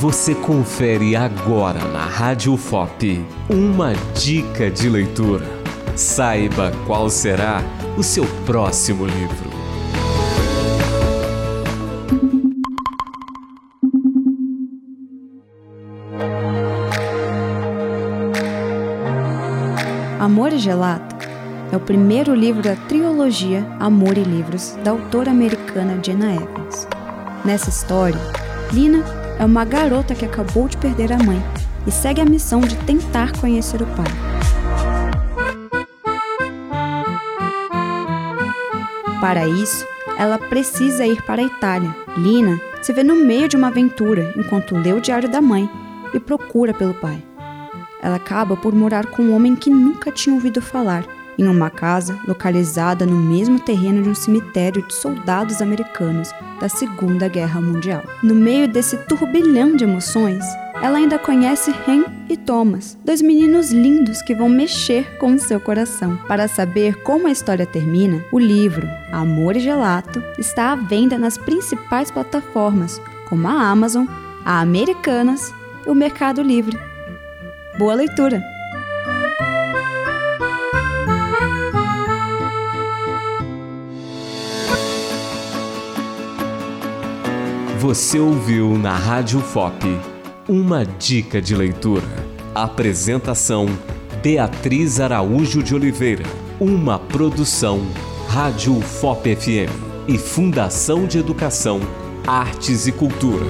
Você confere agora na Rádio FOP uma dica de leitura. Saiba qual será o seu próximo livro. Amor Gelato é o primeiro livro da trilogia Amor e Livros da autora americana Jenna Evans. Nessa história, Lina é uma garota que acabou de perder a mãe e segue a missão de tentar conhecer o pai. Para isso, ela precisa ir para a Itália. Lina se vê no meio de uma aventura enquanto lê o diário da mãe e procura pelo pai. Ela acaba por morar com um homem que nunca tinha ouvido falar em uma casa localizada no mesmo terreno de um cemitério de soldados americanos da Segunda Guerra Mundial. No meio desse turbilhão de emoções, ela ainda conhece Ren e Thomas, dois meninos lindos que vão mexer com seu coração. Para saber como a história termina, o livro Amor e Gelato está à venda nas principais plataformas, como a Amazon, a Americanas e o Mercado Livre. Boa leitura! Você ouviu na Rádio FOP uma dica de leitura. Apresentação Beatriz Araújo de Oliveira. Uma produção Rádio FOP FM e Fundação de Educação, Artes e Cultura.